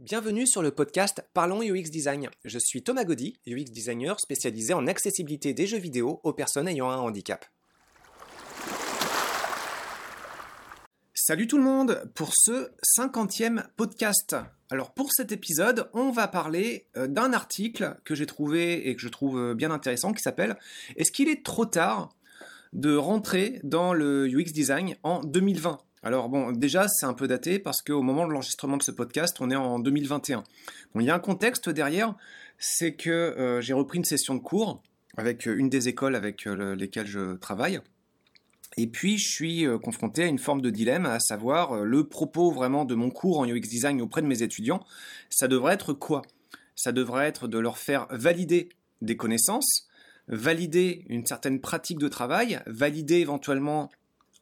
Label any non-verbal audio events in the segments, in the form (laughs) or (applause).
Bienvenue sur le podcast Parlons UX Design. Je suis Thomas Gaudy, UX designer spécialisé en accessibilité des jeux vidéo aux personnes ayant un handicap. Salut tout le monde pour ce 50e podcast. Alors pour cet épisode, on va parler euh, d'un article que j'ai trouvé et que je trouve euh, bien intéressant qui s'appelle Est-ce qu'il est trop tard de rentrer dans le UX design en 2020 alors bon, déjà c'est un peu daté parce qu'au moment de l'enregistrement de ce podcast, on est en 2021. Bon, il y a un contexte derrière, c'est que euh, j'ai repris une session de cours avec une des écoles avec lesquelles je travaille. Et puis, je suis euh, confronté à une forme de dilemme, à savoir euh, le propos vraiment de mon cours en UX design auprès de mes étudiants. Ça devrait être quoi? Ça devrait être de leur faire valider des connaissances, valider une certaine pratique de travail, valider éventuellement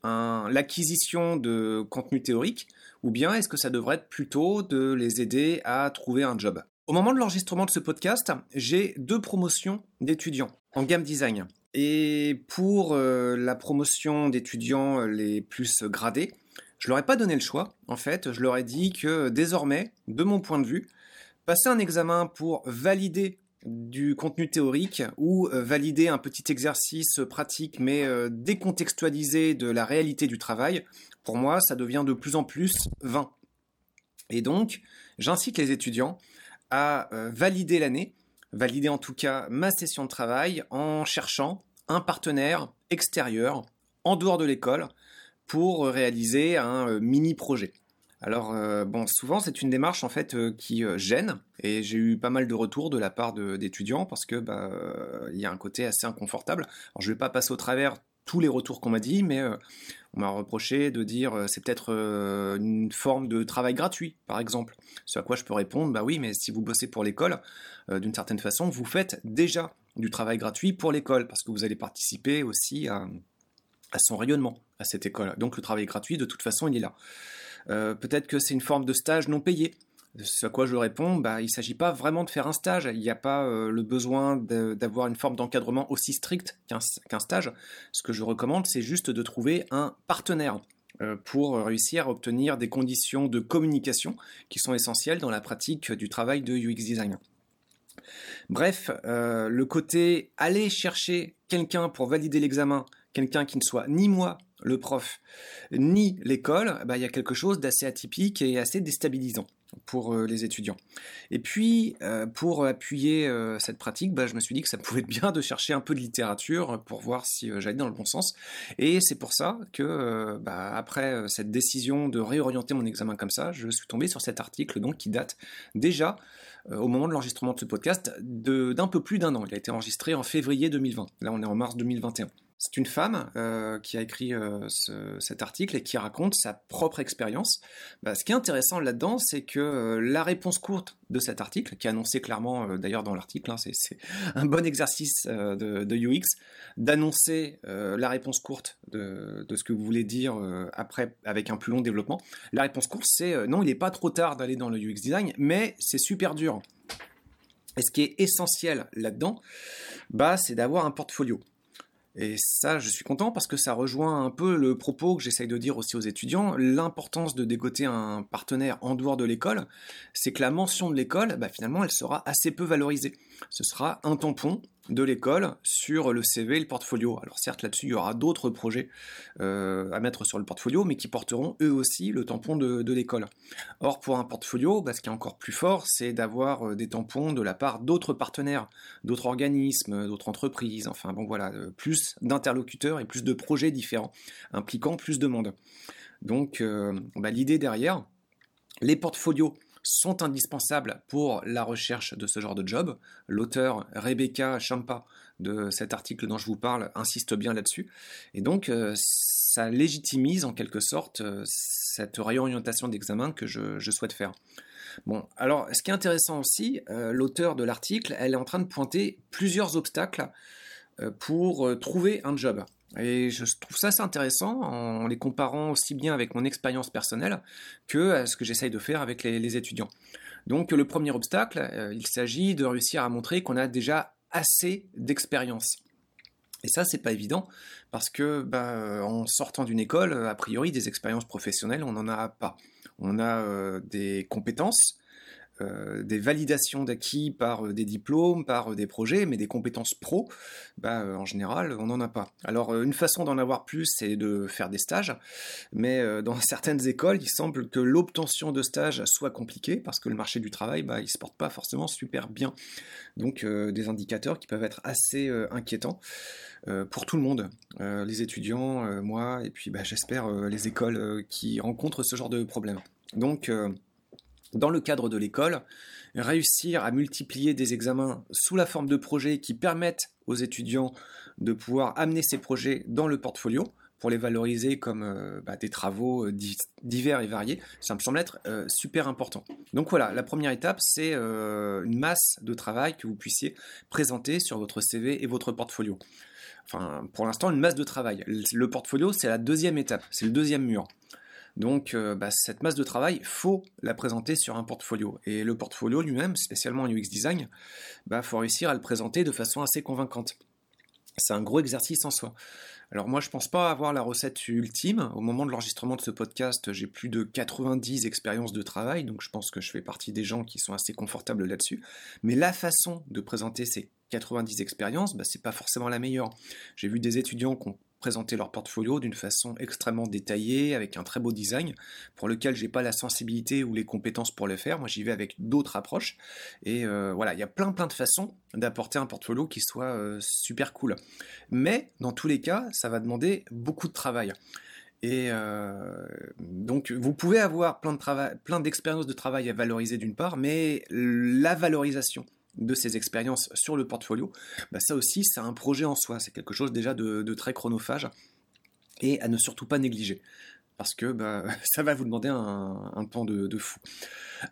l'acquisition de contenu théorique, ou bien est-ce que ça devrait être plutôt de les aider à trouver un job? Au moment de l'enregistrement de ce podcast, j'ai deux promotions d'étudiants en game design. Et pour euh, la promotion d'étudiants les plus gradés, je leur ai pas donné le choix. En fait, je leur ai dit que désormais, de mon point de vue, passer un examen pour valider du contenu théorique ou euh, valider un petit exercice pratique mais décontextualisé de la réalité du travail, pour moi, ça devient de plus en plus vain. Et donc, j'incite les étudiants à valider l'année valider en tout cas ma session de travail en cherchant un partenaire extérieur en dehors de l'école pour réaliser un euh, mini projet. Alors euh, bon, souvent c'est une démarche en fait euh, qui gêne et j'ai eu pas mal de retours de la part d'étudiants parce que bah il y a un côté assez inconfortable. Alors je vais pas passer au travers tous les retours qu'on m'a dit, mais on m'a reproché de dire euh, c'est peut-être euh, une forme de travail gratuit, par exemple. Ce à quoi je peux répondre, bah oui, mais si vous bossez pour l'école, euh, d'une certaine façon, vous faites déjà du travail gratuit pour l'école, parce que vous allez participer aussi à, son rayonnement à cette école. Donc le travail gratuit, de toute façon, il est là. Peut-être que c'est une forme de stage non payé. Ce à quoi je réponds, bah, il ne s'agit pas vraiment de faire un stage. Il n'y a pas euh, le besoin d'avoir une forme d'encadrement aussi stricte qu'un stage. Ce que je recommande, c'est juste de trouver un partenaire euh, pour réussir à obtenir des conditions de communication qui sont essentielles dans la pratique du travail de UX designer. Bref, euh, le côté aller chercher quelqu'un pour valider l'examen, quelqu'un qui ne soit ni moi, le prof, ni l'école, bah, il y a quelque chose d'assez atypique et assez déstabilisant pour euh, les étudiants. Et puis, euh, pour appuyer euh, cette pratique, bah, je me suis dit que ça pouvait être bien de chercher un peu de littérature pour voir si j'allais dans le bon sens. Et c'est pour ça que, bah, après cette décision de réorienter mon examen comme ça, je suis tombé sur cet article qui date déjà au moment de l'enregistrement de ce podcast d'un peu plus d'un an. Il a été enregistré en février 2020. Là, on est en mars 2021. C'est une femme euh, qui a écrit euh, cet article et qui raconte sa propre expérience. Bah, ce qui est intéressant là-dedans, c'est que euh, la réponse courte de cet article, qui est annoncée clairement d'ailleurs dans l'article, hein, c'est (laughs) un bon exercice de, UX, d'annoncer la réponse courte de, de, ce que vous voulez dire après avec un plus long développement. La réponse courte, c'est non, il n'est pas trop tard d'aller dans le UX design, mais c'est super dur. Et ce qui est essentiel là-dedans, bah, c'est d'avoir un portfolio. Et ça, je suis content parce que ça rejoint un peu le propos que j'essaye de dire aussi aux étudiants. L'importance de dégoter un partenaire en dehors de l'école, c'est que la mention de l'école, bah, finalement, elle sera assez peu valorisée. Ce sera un tampon de l'école sur le CV et le portfolio. Alors certes, là-dessus, il y aura d'autres projets euh, à mettre sur le portfolio, mais qui porteront eux aussi le tampon de, l'école. Or, pour un portfolio, bah, ce qui est encore plus fort, c'est d'avoir euh, des tampons de la part d'autres partenaires, d'autres organismes, d'autres entreprises, enfin bon voilà, euh, plus d'interlocuteurs et plus de projets différents, impliquant plus de monde. Donc bah, l'idée derrière, les portfolios sont indispensables pour la recherche de ce genre de job. L'auteur Rebecca Champa de cet article dont je vous parle insiste bien là-dessus. Et donc, euh, ça légitimise en quelque sorte euh, cette réorientation d'examen que je, souhaite faire. Bon, alors, ce qui est intéressant aussi, euh, l'auteur de l'article, elle est en train de pointer plusieurs obstacles pour trouver un job. Et je trouve ça assez intéressant en les comparant aussi bien avec mon expérience personnelle que à ce que j'essaye de faire avec les, étudiants. Donc le premier obstacle, euh, il s'agit de réussir à montrer qu'on a déjà assez d'expérience. Et ça, c'est pas évident parce que bah, en sortant d'une école, a priori, des expériences professionnelles, on n'en a pas. On a euh, des compétences, euh, des validations d'acquis par euh, des diplômes, par euh, des projets, mais des compétences pro, bah, en général, on n'en a pas. Alors, une façon d'en avoir plus, c'est de faire des stages, mais dans (laughs) certaines écoles, il semble que l'obtention de stages soit compliquée parce que le marché du travail, bah, il se porte pas forcément super bien. Donc, des indicateurs qui peuvent être assez inquiétants. pour tout le monde, les étudiants, moi, et puis bah, j'espère les écoles qui rencontrent ce genre de problème. Donc, dans le cadre de l'école, réussir à multiplier des examens sous la forme de projets qui permettent aux étudiants de pouvoir amener ces projets dans le portfolio pour les valoriser comme euh, bah, des travaux euh, divers et variés, ça me semble être euh, super important. Donc voilà, la première étape, c'est une masse de travail que vous puissiez présenter sur votre CV et votre portfolio. Enfin, pour l'instant, une masse de travail. Le portfolio, c'est la deuxième étape, c'est le deuxième mur. Donc euh, bah, cette masse de travail, faut la présenter sur un portfolio. Et le portfolio lui-même, spécialement en UX design, bah faut réussir à le présenter de façon assez convaincante. C'est un gros exercice en soi. Alors moi je pense pas avoir la recette ultime. Au moment de l'enregistrement de ce podcast, j'ai plus de 90 expériences de travail, donc je pense que je fais partie des gens qui sont assez confortables là-dessus. Mais la façon de présenter ces 90 expériences, bah, c'est pas forcément la meilleure. J'ai vu des étudiants qui ont présenter leur portfolio d'une façon extrêmement détaillée, avec un très beau design, pour lequel j'ai pas la sensibilité ou les compétences pour le faire. Moi, j'y vais avec d'autres approches. Et euh, voilà, il y a plein plein de façons d'apporter un portfolio qui soit euh, super cool. Mais dans tous les cas, ça va demander beaucoup de travail. Et euh, donc, vous pouvez avoir plein de travail, plein d'expériences de travail à valoriser d'une part, mais la valorisation de ces expériences sur le portfolio, bah ça aussi, c'est un projet en soi. C'est quelque chose déjà de, très chronophage et à ne surtout pas négliger. Parce que bah, (laughs) ça va vous demander un, temps de, fou.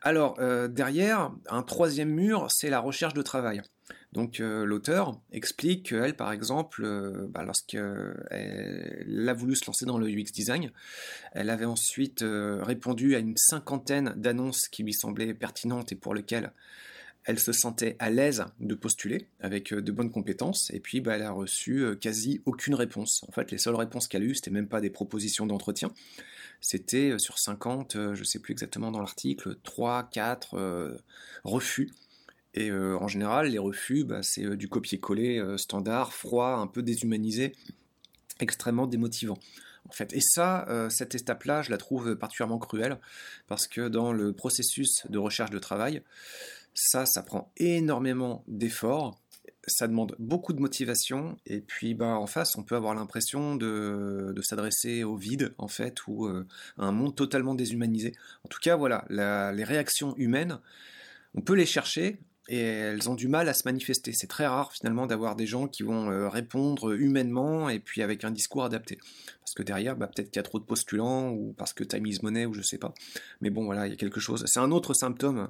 Alors, euh, derrière, un troisième mur, c'est la recherche de travail. Donc euh, l'auteur explique qu'elle, par exemple, euh, bah, lorsqu'elle a voulu se lancer dans le UX design, elle avait ensuite répondu à une cinquantaine d'annonces qui lui semblaient pertinentes et pour lesquelles elle se sentait à l'aise de postuler avec euh, de bonnes compétences, et puis bah, elle a reçu euh, quasi aucune réponse. En fait, les seules réponses qu'elle a eues, c'était même pas des propositions d'entretien, c'était euh, sur 50, je sais plus exactement dans l'article, 3, 4 refus. Et en général, les refus, bah, c'est du copier-coller standard, froid, un peu déshumanisé, extrêmement démotivant. En fait. Et ça, cette étape-là, je la trouve particulièrement cruelle, parce que dans le processus de recherche de travail, ça, ça prend énormément d'efforts, ça demande beaucoup de motivation, et puis bah, en face, on peut avoir l'impression de, s'adresser au vide, en fait, ou euh, à un monde totalement déshumanisé. En tout cas, voilà, les réactions humaines, on peut les chercher, et elles ont du mal à se manifester. C'est très rare finalement d'avoir des gens qui vont euh, répondre humainement et puis avec un discours adapté. Parce que derrière, bah, peut-être qu'il y a trop de postulants ou parce que time is money ou je sais pas. Mais bon, voilà, il y a quelque chose. C'est un autre symptôme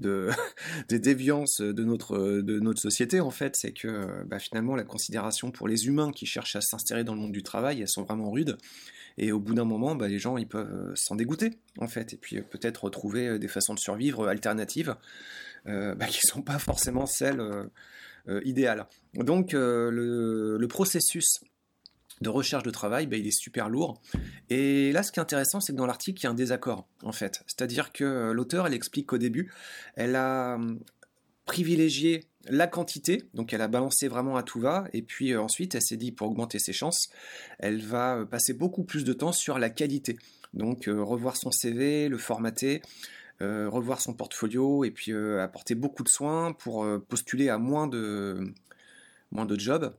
de, (laughs) des déviances de notre, de notre société en fait, c'est que bah, finalement la considération pour les humains qui cherchent à s'insérer dans le monde du travail, elles sont vraiment rudes. Et au bout d'un moment, bah, les gens ils peuvent euh, s'en dégoûter en fait, et puis euh, peut-être trouver des façons de survivre alternatives euh, bah, (laughs) qui ne sont pas forcément celles euh, euh, idéales. Donc le, processus de recherche de travail, bah, il est super lourd. Et là, ce qui est intéressant, c'est que dans l'article, il y a un désaccord, en fait. C'est-à-dire que l'auteur, elle explique qu'au début, elle a hum, privilégié la quantité, donc elle a balancé vraiment à tout va, et puis ensuite, elle s'est dit, pour augmenter ses chances, elle va passer beaucoup plus de temps sur la qualité. Donc revoir son CV, le formater, euh, revoir son portfolio et puis euh, apporter beaucoup de soins pour euh, postuler à moins de, moins de jobs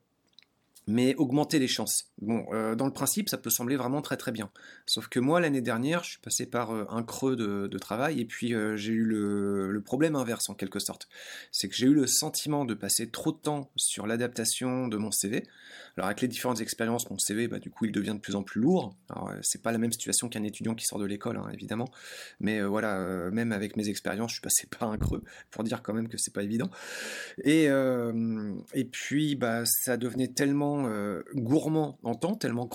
mais augmenter les chances. Bon, euh, dans le principe, ça peut sembler vraiment très très bien. Sauf que moi, l'année dernière, je suis passé par euh, un creux de, travail et puis euh, j'ai eu le, problème inverse en quelque sorte. C'est que j'ai eu le sentiment de passer trop de temps sur l'adaptation de mon CV. Alors avec les différentes expériences, mon CV, bah, du coup, il devient de plus en plus lourd. Alors c'est pas la même situation qu'un étudiant qui sort de l'école, hein, évidemment. Mais voilà, même avec mes expériences, je suis passé par un creux pour dire quand même que c'est pas évident. Et, et puis, bah, ça devenait tellement euh, gourmand en temps, tellement,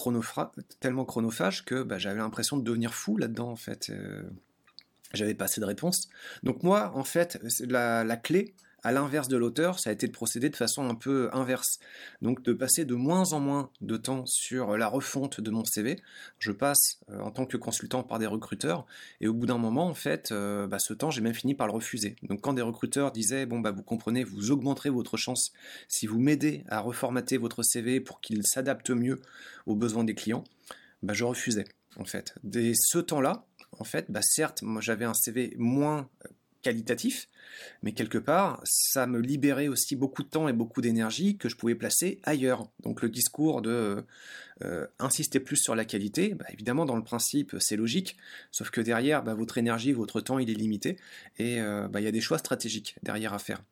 tellement chronophage que bah, j'avais l'impression de devenir fou là-dedans en fait. Euh, j'avais pas assez de réponses. Donc moi, en fait, la, clé à l'inverse de l'auteur, ça a été de procéder de façon un peu inverse. Donc de passer de moins en moins de temps sur la refonte de mon CV. Je passe euh, en tant que consultant par des recruteurs et au bout d'un moment, en fait, euh, bah, ce temps, j'ai même fini par le refuser. Donc quand des recruteurs disaient, bon, bah, vous comprenez, vous augmenterez votre chance si vous m'aidez à reformater votre CV pour qu'il s'adapte mieux aux besoins des clients, bah, je refusais, en fait. Dès ce temps-là, en fait, bah, certes, moi j'avais un CV moins qualitatif, mais quelque part, ça me libérait aussi beaucoup de temps et beaucoup d'énergie que je pouvais placer ailleurs. Donc le discours de euh, insister plus sur la qualité, bah, évidemment dans le principe c'est logique, sauf que derrière, bah, votre énergie, votre temps, il est limité, et euh, bah, il y a des choix stratégiques derrière à faire.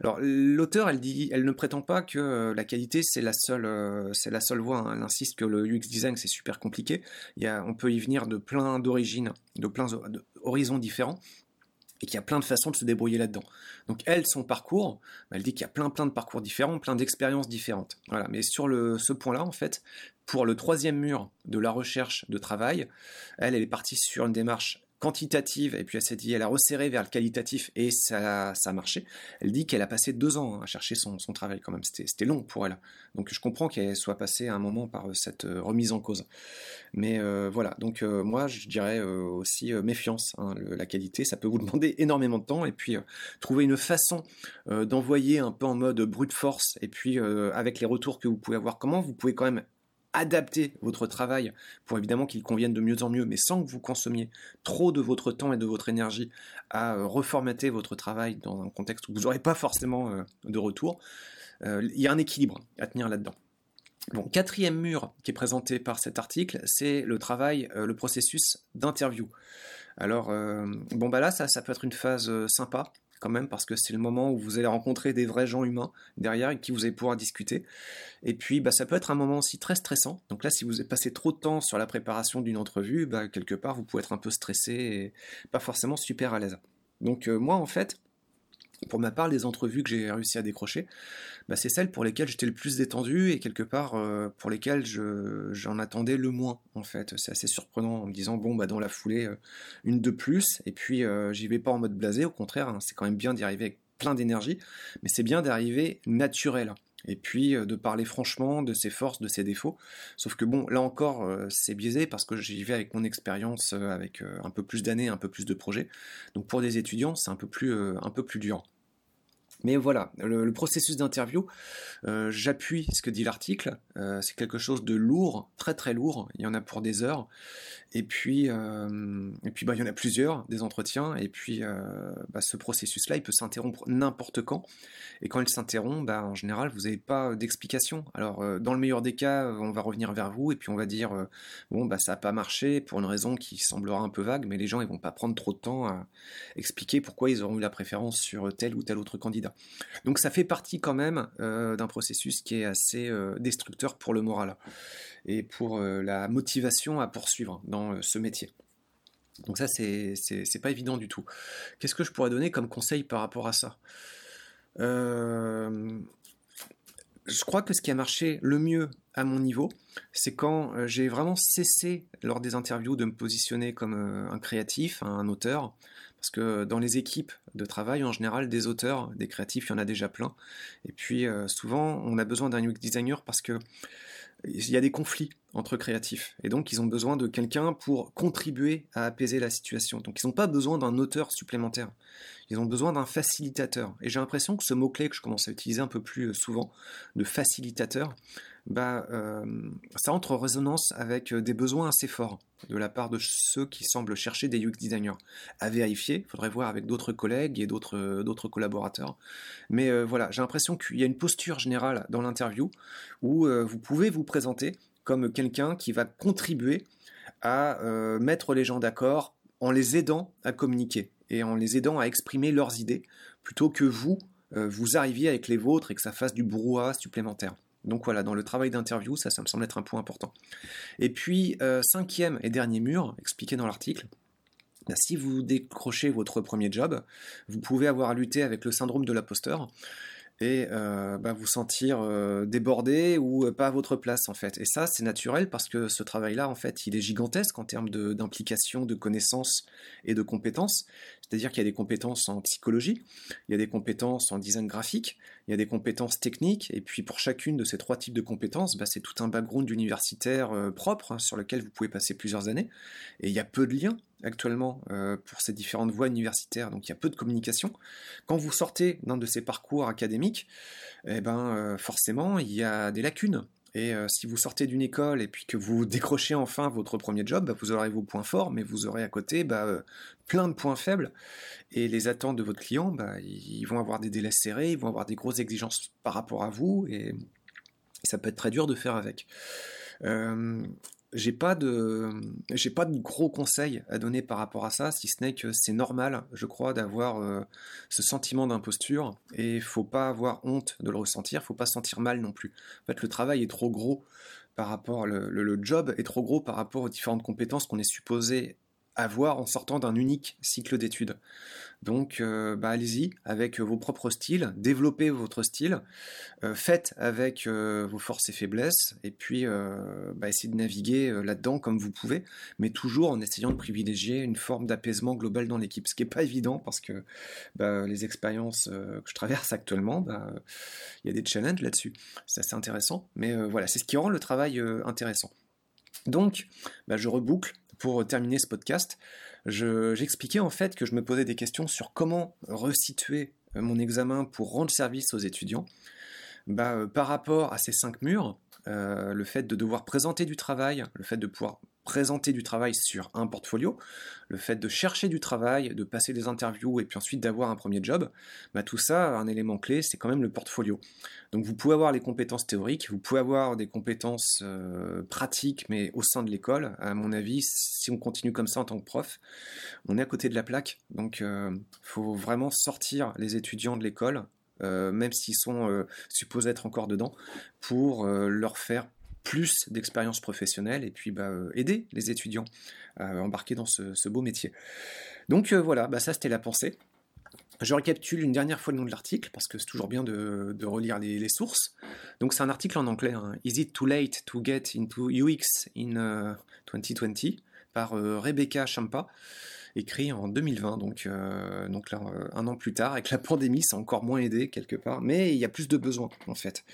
Alors l'auteur, elle dit, elle ne prétend pas que euh, la qualité c'est la seule, seule voie. Hein. Elle insiste que le UX design c'est super compliqué. On peut y venir de plein d'origines, de plein d'horizons différents et qu'il y a plein de façons de se débrouiller là-dedans. Donc elle, son parcours, elle dit qu'il y a plein plein de parcours différents, plein d'expériences différentes. Voilà. Mais sur ce point-là, en fait, pour le troisième mur de la recherche de travail, elle, elle est partie sur une démarche quantitative, et puis elle s'est dit, elle a resserré vers le qualitatif, et ça, ça a marché. Elle dit qu'elle a passé deux ans à chercher son, travail quand même, c'était long pour elle. Donc je comprends qu'elle soit passée à un moment par cette euh, remise en cause. Mais euh, voilà, donc euh, moi je dirais aussi méfiance, hein, la qualité, ça peut vous demander (laughs) énormément de temps, et puis trouver une façon d'envoyer un peu en mode brute force, et puis avec les retours que vous pouvez avoir, comment vous pouvez quand même adapter votre travail pour évidemment qu'il convienne de mieux en mieux, mais sans que vous consommiez trop de votre temps et de votre énergie à euh, reformater votre travail dans un contexte où vous n'aurez pas forcément euh, de retour. Euh, il y a un équilibre à tenir là-dedans. Bon, quatrième mur qui est présenté par cet article, c'est le travail, le processus d'interview. Alors, bon bah là, ça, ça peut être une phase sympa quand même, parce que c'est le moment où vous allez rencontrer des vrais gens humains derrière et qui vous allez pouvoir discuter. Et puis, bah, ça peut être un moment aussi très stressant. Donc là, si vous avez passé trop de temps sur la préparation d'une entrevue, bah, quelque part, vous pouvez être un peu stressé et pas forcément super à l'aise. Donc euh, moi, en fait, pour ma part, les entrevues que j'ai réussi à décrocher, bah, c'est celles pour lesquelles j'étais le plus détendu et quelque part euh, pour lesquelles j'en attendais le moins en fait. C'est assez surprenant en me disant bon bah dans la foulée euh, une de plus et puis euh, j'y vais pas en mode blasé, au contraire hein, c'est quand même bien d'y arriver avec plein d'énergie, mais c'est bien d'arriver naturel et puis de parler franchement de ses forces, de ses défauts. Sauf que bon, là encore, c'est biaisé parce que j'y vais avec mon expérience, avec un peu plus d'années, un peu plus de projets. Donc pour des étudiants, c'est un peu plus, un peu plus dur. Mais voilà, le, processus d'interview, euh, j'appuie ce que dit l'article. Euh, c'est quelque chose de lourd, très très lourd. Il y en a pour des heures. Et puis, euh, et puis bah, il y en a plusieurs, des entretiens. Et puis, bah, ce processus-là, il peut s'interrompre n'importe quand. Et quand il s'interrompt, bah, en général, vous n'avez pas d'explication. Alors, dans le meilleur des cas, on va revenir vers vous et puis on va dire bon, bah, ça n'a pas marché pour une raison qui semblera un peu vague, mais les gens, ils vont pas prendre trop de temps à expliquer pourquoi ils auront eu la préférence sur tel ou tel autre candidat. Donc ça fait partie quand même euh, d'un processus qui est assez euh, destructeur pour le moral et pour euh, la motivation à poursuivre dans ce métier. Donc ça, c'est pas évident du tout. Qu'est-ce que je pourrais donner comme conseil par rapport à ça? Je crois que ce qui a marché le mieux à mon niveau, c'est quand j'ai vraiment cessé lors des interviews de me positionner comme un créatif, un auteur, parce que dans les équipes de travail, en général, des auteurs, des créatifs, il y en a déjà plein. Et puis euh, souvent, on a besoin d'un UX designer parce que il y a des conflits entre créatifs. Et donc, ils ont besoin de quelqu'un pour contribuer à apaiser la situation. Donc, ils n'ont pas besoin d'un auteur supplémentaire. Ils ont besoin d'un facilitateur. Et j'ai l'impression que ce mot-clé que je commence à utiliser un peu plus souvent, de facilitateur, bah, euh, ça entre en résonance avec euh, des besoins assez forts de la part de ceux qui semblent chercher des UX designers. À vérifier, il faudrait voir avec d'autres collègues et d'autres euh, collaborateurs. Mais voilà, j'ai l'impression qu'il y a une posture générale dans l'interview où vous pouvez vous présenter comme quelqu'un qui va contribuer à mettre les gens d'accord en les aidant à communiquer et en les aidant à exprimer leurs idées, plutôt que vous, vous arriviez avec les vôtres et que ça fasse du brouhaha supplémentaire. Donc voilà, dans le travail d'interview, ça, ça me semble être un point important. Et puis, euh, cinquième et dernier mur, expliqué dans l'article, bah, si vous décrochez votre premier job, vous pouvez avoir à lutter avec le syndrome de l'imposteur. et euh, bah, vous sentir euh, débordé ou pas à votre place en fait. Et ça, c'est naturel parce que ce travail-là, en fait, il est gigantesque en termes d'implication, de, connaissances et de compétences. C'est-à-dire qu'il y a des compétences en psychologie, il y a des compétences en design graphique, il y a des compétences techniques, et puis pour chacune de ces trois types de compétences, bah, c'est tout un background universitaire propre hein, sur lequel vous pouvez passer plusieurs années. Et il y a peu de liens actuellement euh, pour ces différentes voies universitaires, donc il y a peu de communication. Quand vous sortez d'un de ces parcours académiques, eh ben, euh, forcément, il y a des lacunes. Et euh, si vous sortez d'une école et puis que vous (laughs) décrochez enfin votre premier job, bah, vous aurez vos points forts, mais vous aurez à côté bah, plein de points faibles. Et les attentes de votre client, bah, ils vont avoir des délais serrés, ils vont avoir des grosses exigences par rapport à vous, et, ça peut être très dur de faire avec j'ai pas de j'ai pas de gros conseils à donner par rapport à ça si ce n'est que c'est normal je crois d'avoir euh, ce sentiment d'imposture et faut pas avoir honte de le ressentir faut pas se sentir mal non plus. En fait le travail est trop gros par rapport le, le job est trop gros par rapport aux différentes compétences qu'on est supposé avoir en sortant d'un unique cycle d'études. Donc, euh, bah, allez-y avec vos propres styles, développez votre style, euh, faites avec euh, vos forces et faiblesses, et puis bah, essayez de naviguer là-dedans comme vous pouvez, mais toujours en essayant de privilégier une forme d'apaisement global dans l'équipe, ce qui n'est pas évident parce que bah, les expériences que je traverse actuellement, il y a des challenges là-dessus. C'est assez intéressant, mais voilà, c'est ce qui rend le travail intéressant. Donc, je reboucle pour terminer ce podcast, j'expliquais en fait que je me posais des questions sur comment resituer euh, mon examen pour rendre service aux étudiants. Bah, euh, par rapport à ces cinq murs, euh, le fait de devoir présenter du travail, le fait de pouvoir présenter du travail sur un portfolio, le fait de chercher du travail, de passer des interviews et puis ensuite d'avoir un premier job, bah tout ça, un élément clé, c'est quand même le portfolio. Donc vous pouvez avoir les compétences théoriques, vous pouvez avoir des compétences euh, pratiques, mais au sein de l'école, à mon avis, si on continue comme ça en tant que prof, on est à côté de la plaque. Donc il euh, faut vraiment sortir les étudiants de l'école euh, même s'ils sont supposés être encore dedans, pour leur faire plus d'expérience professionnelle et puis bah, euh, aider les étudiants à embarquer dans ce, beau métier. Donc euh, voilà, bah, ça c'était la pensée. Je récapitule une dernière fois le nom de l'article parce que c'est toujours bien de, relire les, sources. Donc c'est un article en anglais, hein. Is it too late to get into UX in 2020 euh, par Rebecca Champa, écrit en 2020, donc, donc là, un an plus tard, avec la pandémie, ça a encore moins aidé quelque part, mais il y a plus de besoins en fait.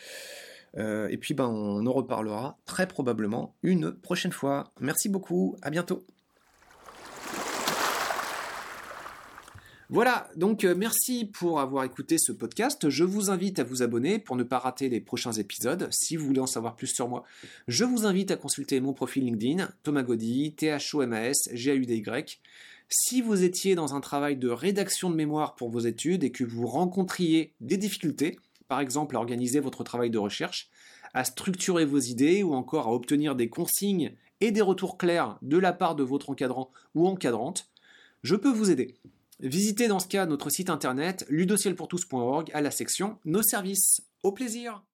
Euh, et puis ben, on en reparlera très probablement une prochaine fois. Merci beaucoup, à bientôt. Voilà, donc euh, merci pour avoir écouté ce podcast. Je vous invite à vous abonner pour ne pas rater les prochains épisodes. Si vous voulez en savoir plus sur moi, je vous invite à consulter mon profil LinkedIn, Thomas Gaudy, T-H-O-M-A-S, G-A-U-D-Y. Si vous étiez dans un travail de rédaction de mémoire pour vos études et que vous rencontriez des difficultés, par exemple à organiser votre travail de recherche, à structurer vos idées ou encore à obtenir des consignes et des retours clairs de la part de votre encadrant ou encadrante, je peux vous aider. Visitez dans ce cas notre site internet ludocielpourtous.org à la section Nos services. Au plaisir